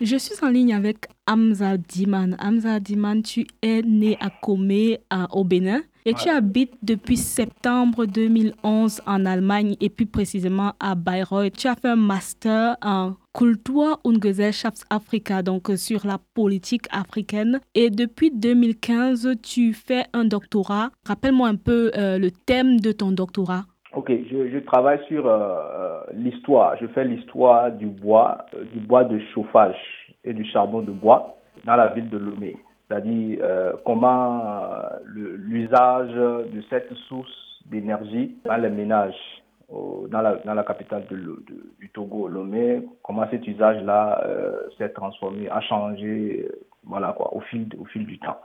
Je suis en ligne avec Hamza Diman. Hamza Diman, tu es né à Comé, au Bénin, et tu habites depuis septembre 2011 en Allemagne et plus précisément à Bayreuth. Tu as fait un master en Kultur und Gesellschaftsafrika, donc sur la politique africaine. Et depuis 2015, tu fais un doctorat. Rappelle-moi un peu euh, le thème de ton doctorat. Ok, je, travaille sur euh, euh, l'histoire. Je fais l'histoire du bois, euh, du bois de chauffage et du charbon de bois dans la ville de Lomé. C'est-à-dire comment l'usage de cette source d'énergie dans les ménages dans, la, dans la capitale de, du Togo, Lomé, comment cet usage-là s'est transformé, a changé voilà quoi, au, fil, au fil du temps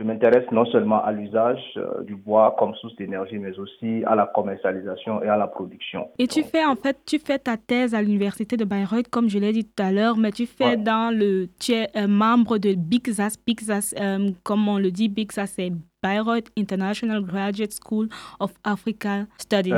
je m'intéresse non seulement à l'usage euh, du bois comme source d'énergie, mais aussi à la commercialisation et à la production. Et tu fais en fait, tu fais ta thèse à l'université de Bayreuth, comme je l'ai dit tout à l'heure, mais tu fais dans le, tu es un membre de BIXAS. BIXAS, euh, comme on le dit, BIXAS c'est Bayreuth International Graduate School of African Studies.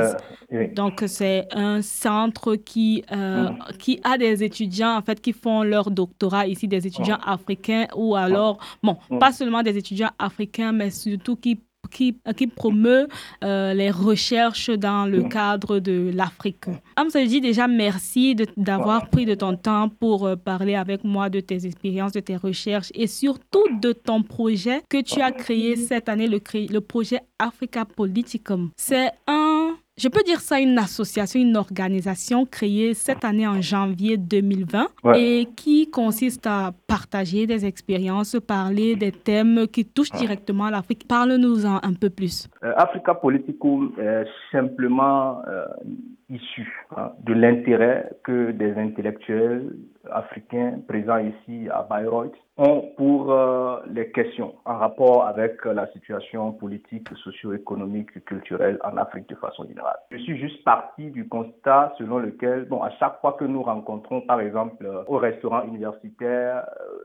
Euh, Donc, c'est un centre qui, euh, mm. qui a des étudiants, en fait, qui font leur doctorat ici, des étudiants africains ou alors, bon, mm. pas seulement des étudiants africains, mais surtout qui qui, qui promeut euh, les recherches dans le cadre de l'Afrique. je dis déjà merci d'avoir pris de ton temps pour euh, parler avec moi de tes expériences, de tes recherches et surtout de ton projet que tu as créé cette année, le, le projet Africa Politicum. C'est un je peux dire ça, une association, une organisation créée cette année en janvier 2020 et qui consiste à partager des expériences, parler des thèmes qui touchent directement l'Afrique. Parle-nous-en un peu plus. Euh, Africa Politicum est simplement euh, issu hein, de l'intérêt que des intellectuels africains présents ici à Bayreuth ont pour euh, les questions en rapport avec la situation politique, socio-économique culturelle en Afrique de façon générale. Je suis juste parti du constat selon lequel, bon, à chaque fois que nous rencontrons, par exemple, au restaurant universitaire, euh,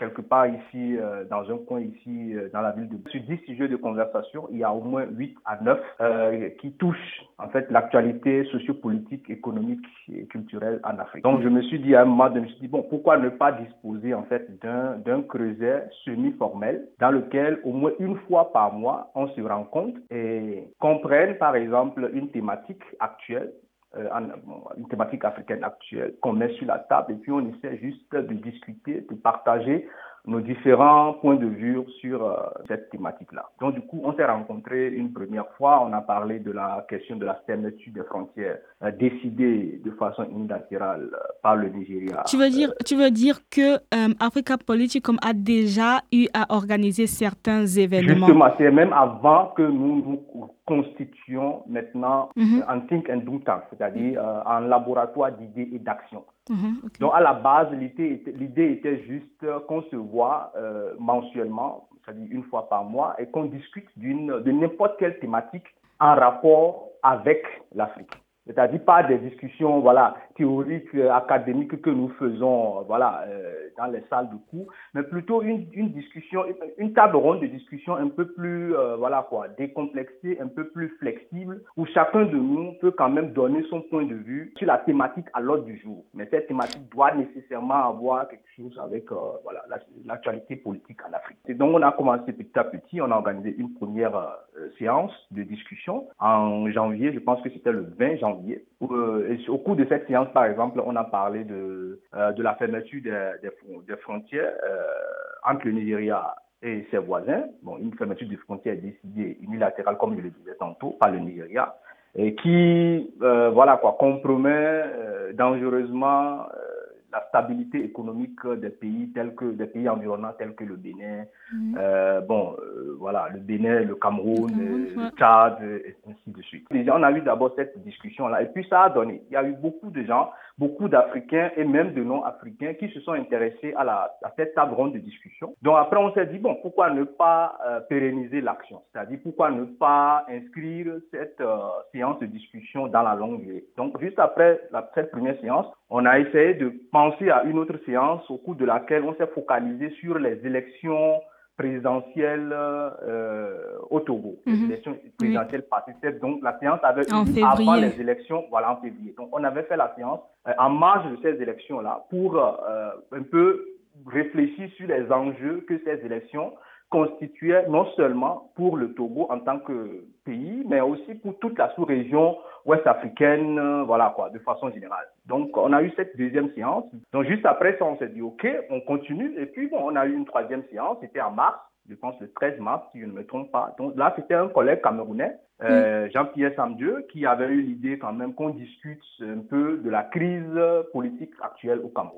quelque part ici, euh, dans un coin ici, euh, dans la ville de... Sur 10 sujets de conversation, il y a au moins 8 à 9 euh, qui touchent en fait l'actualité sociopolitique, économique et culturelle en Afrique. Donc je me suis dit à un moment, je me suis dit, bon, pourquoi ne pas disposer en fait d'un creuset semi-formel dans lequel au moins une fois par mois, on se rencontre et comprenne par exemple une thématique actuelle euh, une thématique africaine actuelle qu'on met sur la table et puis on essaie juste de discuter, de partager nos différents points de vue sur euh, cette thématique-là. Donc du coup, on s'est rencontrés une première fois, on a parlé de la question de la fermeture des frontières euh, décidée de façon unilatérale euh, par le Nigeria. Tu veux dire, tu veux dire que Africa Politicum a déjà eu à organiser certains événements? Justement, c'est même avant que nous nous constituions maintenant mhm. un think and do tank, c'est-à-dire un laboratoire d'idées et d'actions. Mhm, Donc, à la base, l'idée était, juste qu'on se voit euh, mensuellement, c'est-à-dire une fois par mois, et qu'on discute de n'importe quelle thématique en rapport avec l'Afrique c'est-à-dire pas des discussions voilà théoriques euh, académiques que nous faisons euh, voilà euh, dans les salles de cours mais plutôt une, une discussion une table ronde de discussion un peu plus voilà quoi décomplexée un peu plus flexible où chacun de nous peut quand même donner son point de vue sur la thématique à l'ordre du jour. Mais cette thématique doit nécessairement avoir quelque chose avec voilà l'actualité politique en Afrique. Et donc on a commencé petit à petit on a organisé une première séance de discussion en janvier je pense que c'était le 20 janvier euh, au cours de cette séance, par exemple, on a parlé de, euh, de la fermeture des, des, frontières euh, entre le Nigeria et ses voisins. Bon, une fermeture des frontières décidée unilatérale, comme je le disais tantôt, par le Nigeria, et qui, voilà quoi, compromet dangereusement la stabilité économique des pays tels que des pays environnants tels que le Bénin, mhm. euh, bon, euh, voilà, le Bénin, le Cameroun, le, euh, Tchad, et ainsi de suite. Déjà, on a eu d'abord cette discussion-là, et puis ça a donné. Il y a eu beaucoup de gens, beaucoup d'Africains et même de non-Africains qui se sont intéressés à, la, à cette table ronde de discussion. Donc après, on s'est dit, bon, pourquoi ne pas pérenniser l'action? C'est-à-dire, pourquoi ne pas inscrire cette séance de discussion dans la longue Donc, juste après la, cette première séance, on a essayé de penser à une autre séance au cours de laquelle on s'est focalisé sur les élections présidentielles au Togo, les élections présidentielles oui. Donc, la séance avait eu avant les élections, voilà, en février. Donc, on avait fait la séance en marge de ces élections-là pour un peu réfléchir sur les enjeux que ces élections constituaient non seulement pour le Togo en tant que pays, mais aussi pour toute la sous-région ouest africaine, euh, voilà quoi, de façon générale. Donc, on a eu cette deuxième séance. Donc, juste après ça, on s'est dit, OK, on continue. Et puis, bon, on a eu une troisième séance, c'était en mars je pense le 13 mars, si je ne me trompe pas. Donc là, c'était un collègue camerounais, euh, Jean-Pierre Samdieu, qui avait eu l'idée quand même qu'on discute un peu de la crise politique actuelle au Cameroun.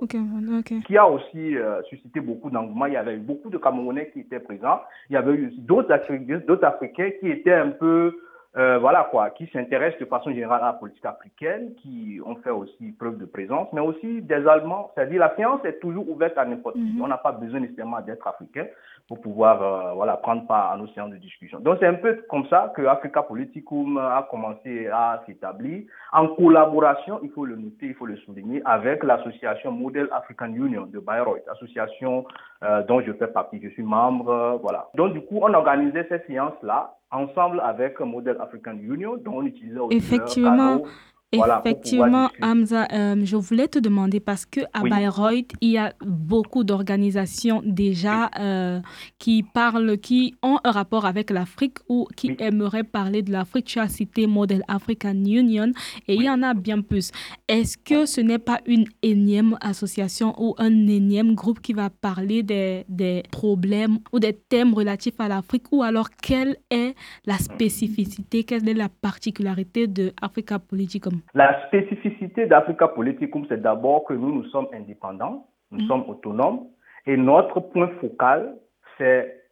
Qui a aussi euh, suscité beaucoup d'engouement. Il y avait eu beaucoup de Camerounais qui étaient présents. Il y avait eu aussi d'autres Africains qui étaient un peu euh, voilà quoi, qui s'intéressent de façon générale à la politique africaine, qui ont fait aussi preuve de présence, mais aussi des Allemands. C'est-à-dire la science est toujours ouverte à n'importe qui. Mhm. On n'a pas besoin nécessairement d'être africain pour pouvoir euh, voilà, prendre part à nos séances de discussion. Donc c'est un peu comme ça que Africa Politicum a commencé à s'établir en collaboration, il faut le noter, il faut le souligner, avec l'association Model African Union de Bayreuth, association euh, dont je fais partie, je suis membre, voilà. Donc du coup, on organisait ces séances-là ensemble avec Model African Union, dont on utilisait aussi Effectivement. Effectivement, Hamza, euh, je voulais te demander parce que à Bayreuth, il y a beaucoup d'organisations déjà euh, qui parlent, qui ont un rapport avec l'Afrique ou qui aimeraient parler de l'Afrique. Tu as cité Model African Union et il y en a bien plus. Est-ce que ce n'est pas une énième association ou un énième groupe qui va parler des, des problèmes ou des thèmes relatifs à l'Afrique ou alors quelle est la spécificité, quelle est la particularité de Africa Politicum la spécificité d'Africa Politicum, c'est d'abord que nous, nous sommes indépendants, nous mm. sommes autonomes, et notre point focal, c'est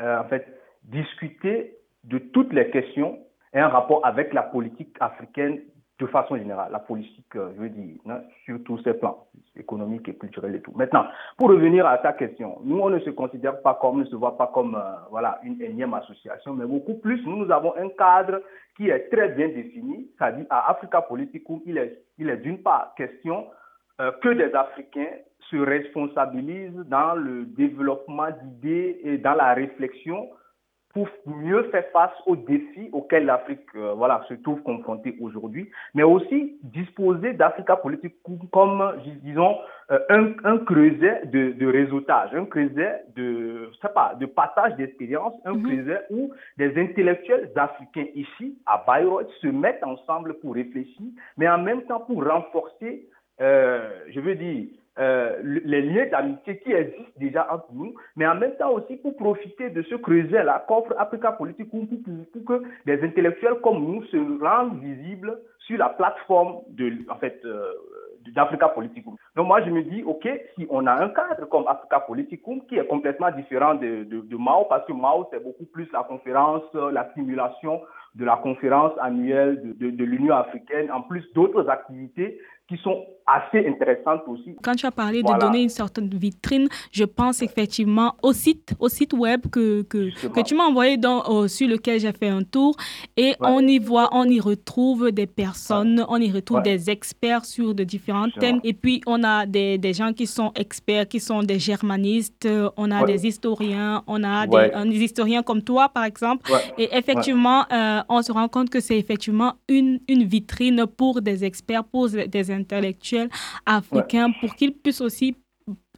euh, en fait discuter de toutes les questions et un rapport avec la politique africaine de façon générale, la politique, euh, je veux dire, hein, sur tous ces plans, économiques et culturels et tout. Maintenant, pour revenir à ta question, nous, on ne se considère pas comme, ne se voit pas comme, euh, voilà, une énième association, mais beaucoup plus, nous, nous avons un cadre qui est très bien défini, c'est-à-dire à Africa Politicum, il est, il est d'une part question euh, que des Africains se responsabilisent dans le développement d'idées et dans la réflexion pour mieux faire face aux défis auxquels l'Afrique euh, voilà, se trouve confrontée aujourd'hui, mais aussi disposer d'Africa politique comme, disons, euh, un, un, creuset de, de, réseautage, un creuset de, je sais pas, de partage d'expérience, un mm-hmm. creuset où des intellectuels africains ici, à Bayreuth, se mettent ensemble pour réfléchir, mais en même temps pour renforcer, euh, je veux dire, euh, les liens d'amitié qui existent déjà entre nous, mais en même temps aussi pour profiter de ce creuset-là qu'offre Africa Politique pour, pour, que des intellectuels comme nous se rendent visibles sur la plateforme de, en fait, euh, d'Africa Politicum. Donc moi je me dis, ok, si on a un cadre comme Africa Politicum qui est complètement différent de, de, de Mao, parce que Mao c'est beaucoup plus la conférence, la simulation de la conférence annuelle de, de, de l'Union africaine, en plus d'autres activités qui sont assez intéressantes aussi. Quand tu as parlé de donner une de vitrine, je pense effectivement au site, au site web que, que, que tu m'as envoyé dans, sur lequel j'ai fait un tour. Et on y voit, on y retrouve des personnes, on y retrouve des experts sur de différents thèmes. Et puis on a des, des, gens qui sont experts, qui sont des germanistes, on a des historiens, on a des, des, historiens comme toi par exemple. Et effectivement euh, on se rend compte que c'est effectivement une, une vitrine pour des experts, pour des intellectuels africains pour qu'ils puissent aussi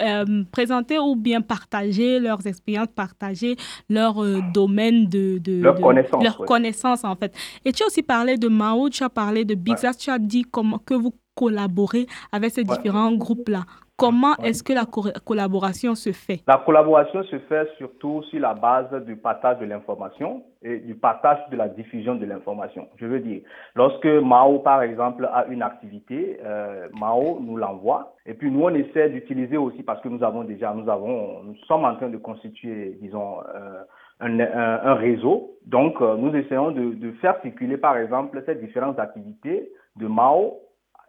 euh, présenter ou bien partager leurs expériences, partager leur euh, domaine de, de, leur, connaissance, leur connaissance en fait. Et tu as aussi parlé de Mao, tu as parlé de Big tu as dit comment, que vous collaborez avec ces différents groupes-là. Comment est-ce que la collaboration se fait? La collaboration se fait surtout sur la base du partage de l'information et du partage de la diffusion de l'information. Je veux dire, lorsque Mao, par exemple, a une activité, euh, Mao nous l'envoie et puis nous, on essaie d'utiliser aussi parce que nous avons déjà, nous avons, nous sommes en train de constituer, disons, euh, un, un, réseau. Donc, euh, nous essayons de, de faire circuler, par exemple, ces différentes activités de Mao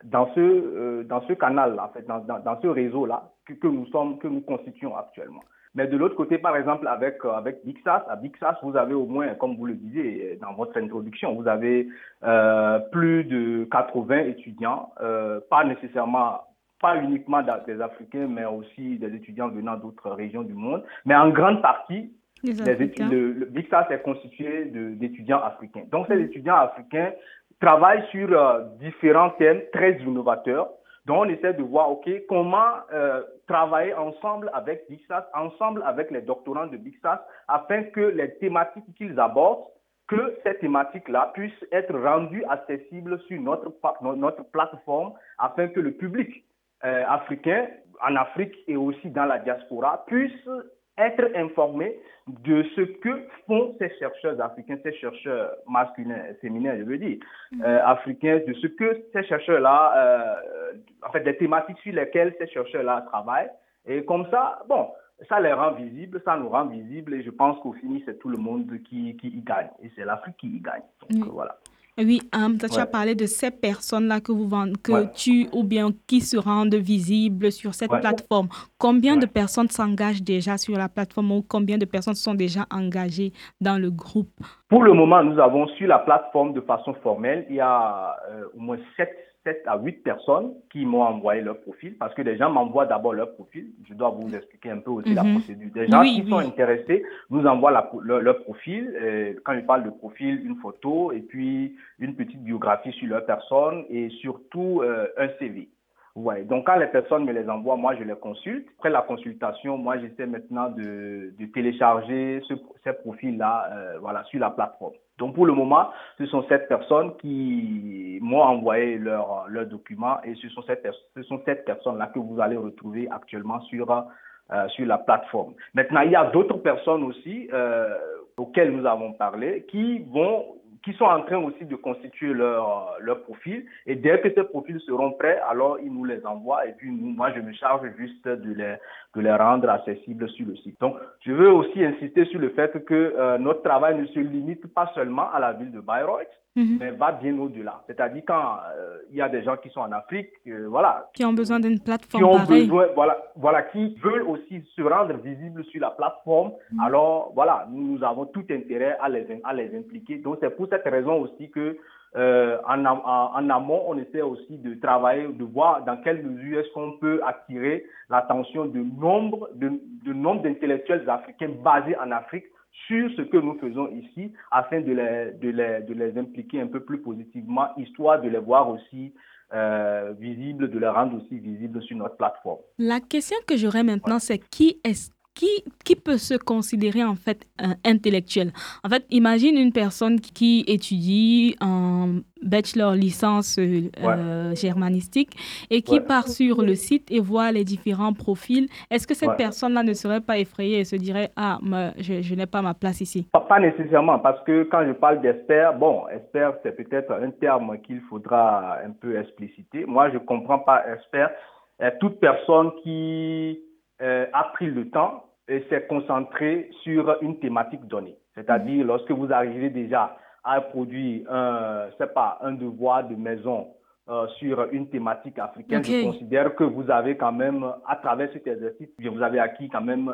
dans ce, euh, dans ce canal, en fait, dans, dans, dans ce réseau-là que, que, nous sommes, que nous constituons actuellement. Mais de l'autre côté, par exemple, avec, euh, avec Bixas, à Bixas, vous avez au moins, comme vous le disiez dans votre introduction, vous avez euh, plus de 80 étudiants, euh, pas nécessairement pas uniquement des Africains, mais aussi des étudiants venant d'autres régions du monde. Mais en grande partie, les le, le est constitué d'étudiants africains. Donc, ces étudiants africains travaillent sur euh, différents thèmes très innovateurs. Donc, on essaie de voir, OK, comment euh, travailler ensemble avec Bixas, ensemble avec les doctorants de Bixas, afin que les thématiques qu'ils abordent, que ces thématiques-là puissent être rendues accessibles sur notre, notre plateforme, afin que le public euh, africain en Afrique et aussi dans la diaspora puisse être informé de ce que font ces chercheurs africains, ces chercheurs masculins féminins, je veux dire, mm. euh, africains, de ce que ces chercheurs-là, euh, en fait, des thématiques sur lesquelles ces chercheurs-là travaillent. Et comme ça, bon, ça les rend visibles, ça nous rend visibles, et je pense qu'au final, c'est tout le monde qui, qui y gagne, et c'est l'Afrique qui y gagne. Donc, voilà. Oui, tu as parlé de ces personnes-là que vous vendez, que tu ou bien qui se rendent visibles sur cette plateforme. Combien de personnes s'engagent déjà sur la plateforme ou combien de personnes sont déjà engagées dans le groupe? Pour le moment, nous avons sur la plateforme de façon formelle, il y a euh, au moins sept 7 à 8 personnes qui m'ont envoyé leur profil parce que les gens m'envoient d'abord leur profil. Je dois vous expliquer un peu aussi la mhm. procédure. Des gens qui sont intéressés nous envoient la, leur, profil. Et quand je parle de profil, une photo et puis une petite biographie sur leur personne et surtout euh, un CV. Ouais. Donc, quand les personnes me les envoient, moi, je les consulte. Après la consultation, moi, j'essaie maintenant de, de télécharger ce, ces profils-là euh, voilà, sur la plateforme. Donc, pour le moment, ce sont sept personnes qui m'ont envoyé leurs leur documents et ce sont cette, ce sont cette personnes-là que vous allez retrouver actuellement sur, euh, sur la plateforme. Maintenant, il y a d'autres personnes aussi euh, auxquelles nous avons parlé qui vont qui sont en train aussi de constituer leur, leur profil. Et dès que ces profils seront prêts, alors ils nous les envoient. Et puis moi, je me charge juste de les, de les rendre accessibles sur le site. Donc, je veux aussi insister sur le fait que euh, notre travail ne se limite pas seulement à la ville de Bayreuth, Mhm. mais va bien au-delà. C'est-à-dire quand euh, il y a des gens qui sont en Afrique, euh, voilà, qui ont besoin d'une plateforme qui ont besoin, voilà, voilà, qui veulent aussi se rendre visibles sur la plateforme. Mhm. Alors voilà, nous, nous, avons tout intérêt à les à les impliquer. Donc c'est pour cette raison aussi que euh, en, en, en, amont, on essaie aussi de travailler, de voir dans quelle mesure est-ce qu'on peut attirer l'attention de nombre de, de nombre d'intellectuels africains basés en Afrique sur ce que nous faisons ici afin de les, de les, de les impliquer un peu plus positivement, histoire de les voir aussi euh, visibles, de les rendre aussi visibles sur notre plateforme. La question que j'aurais maintenant, c'est qui est qui, qui peut se considérer en fait intellectuel? En fait, imagine une personne qui étudie en bachelor licence euh, germanistique et qui part sur le site et voit les différents profils. Est-ce que cette personne-là ne serait pas effrayée et se dirait Ah, je, je n'ai pas ma place ici pas, nécessairement, parce que quand je parle d'expert, bon, expert, c'est peut-être un terme qu'il faudra un peu expliciter. Moi, je ne comprends pas expert. Toute personne qui euh, a pris le temps et s'est concentré sur une thématique donnée. C'est-à-dire, lorsque vous arrivez déjà à produire un, c'est pas, un devoir de maison euh, sur une thématique africaine, je considère que vous avez quand même, à travers cet exercice, vous avez acquis quand même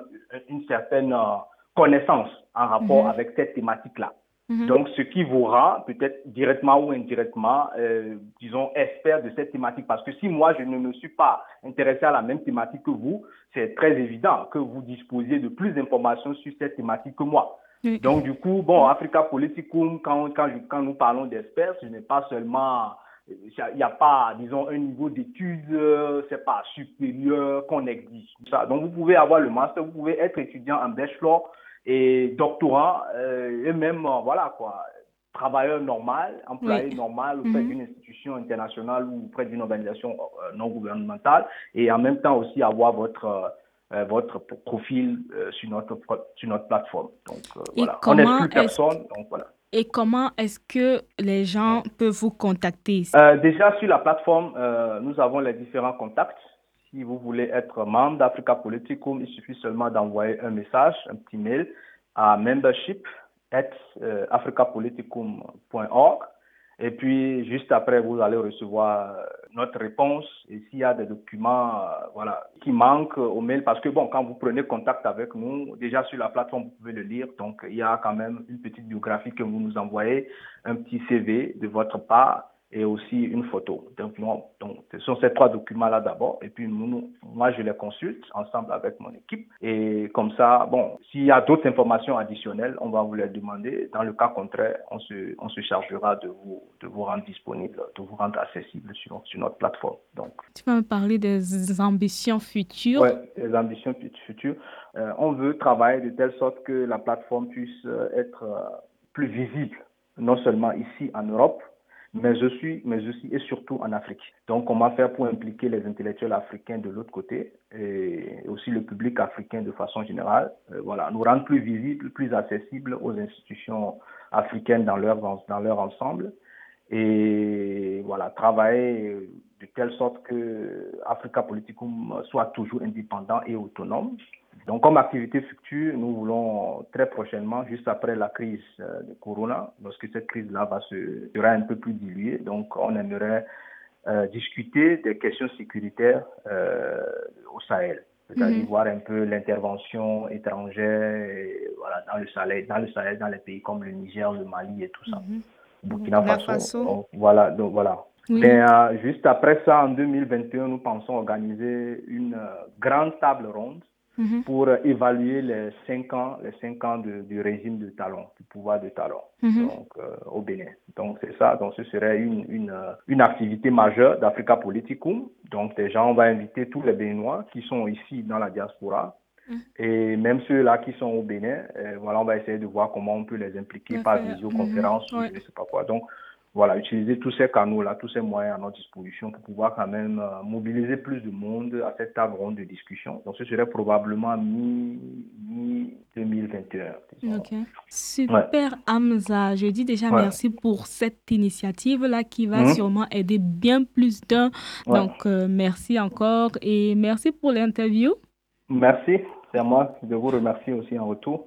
une certaine euh, connaissance en rapport mhm. avec cette thématique-là. Mhm. Donc, ce qui vous rend peut-être directement ou indirectement, euh, disons, expert de cette thématique. Parce que si moi, je ne me suis pas intéressé à la même thématique que vous, c'est très évident que vous disposiez de plus d'informations sur cette thématique que moi. Donc, du coup, bon, Africa Politicum, quand, quand, quand nous parlons d'experts, ce n'est pas seulement il n'y a pas, disons, un niveau d'études, euh, c'est pas supérieur qu'on exige. Donc, vous pouvez avoir le master, vous pouvez être étudiant en bachelor, et doctorant, euh, et même, euh, voilà quoi, travailleur normal, employé normal auprès mhm. d'une institution internationale ou auprès d'une organisation euh, non gouvernementale, et en même temps aussi avoir votre votre profil sur notre sur notre plateforme. Donc voilà, on n'est plus personne, donc voilà. Et comment est-ce que les gens peuvent vous contacter? Déjà sur la plateforme, nous avons les différents contacts. Si vous voulez être membre d'Africa Politicum, il suffit seulement d'envoyer un message, un petit mail à membership at euh, africapoliticum.org. Et puis, juste après, vous allez recevoir euh, notre réponse. Et s'il y a des documents euh, voilà, qui manquent au mail, parce que bon, quand vous prenez contact avec nous, déjà sur la plateforme, vous pouvez le lire. Donc, il y a quand même une petite biographie que vous nous envoyez, un petit CV de votre part et aussi une photo. Donc, donc ce sont ces trois documents-là d'abord, et puis nous, moi, je les consulte ensemble avec mon équipe. Et comme ça, bon, s'il y a d'autres informations additionnelles, on va vous les demander. Dans le cas contraire, on se, on se chargera de vous, de vous rendre disponible, de vous rendre accessible sur, sur notre plateforme. Donc, tu vas me parler des ambitions futures. Oui, des ambitions futures. Euh, on veut travailler de telle sorte que la plateforme puisse euh, être euh, plus visible, non seulement ici en Europe, mais aussi, mais aussi et surtout en Afrique. Donc, comment faire pour impliquer les intellectuels africains de l'autre côté et aussi le public africain de façon générale. voilà, nous rendre plus visibles, plus accessibles aux institutions africaines dans leur, dans leur ensemble et voilà, travailler de telle sorte que Africa Politicum soit toujours indépendant et autonome donc, comme activité future, nous voulons très prochainement, juste après la crise euh, de Corona, lorsque cette crise-là va se sera un peu plus diluée, donc on aimerait euh, discuter des questions sécuritaires euh, au Sahel, c'est-à-dire mhm. voir un peu l'intervention étrangère voilà, dans le Sahel, dans le Sahel, dans les pays comme le Niger, le Mali et tout ça. Mhm. Burkina Faso. voilà, donc voilà. juste après ça, en 2021, nous pensons organiser une grande table ronde Mhm. pour évaluer les cinq ans, les cinq ans du régime de talon, du pouvoir de talon mhm. donc, euh, au Bénin. Donc c'est ça, donc ce serait une, une, euh, une activité majeure d'Africa Politicum. Donc déjà, on va inviter tous les Béninois qui sont ici dans la diaspora mhm. et même ceux-là qui sont au Bénin, euh, voilà, on va essayer de voir comment on peut les impliquer par visioconférence ou je ne sais pas quoi. Donc, voilà, utiliser tous ces canaux-là, tous ces moyens à notre disposition pour pouvoir quand même euh, mobiliser plus de monde à cette table ronde de discussion. Donc, ce serait probablement mi-2021. ok. Super, Hamza. Je dis déjà merci pour cette initiative-là qui va mhm. sûrement aider bien plus d'un. Donc, euh, merci encore et merci pour l'interview. Merci. C'est à moi de vous remercier aussi en retour.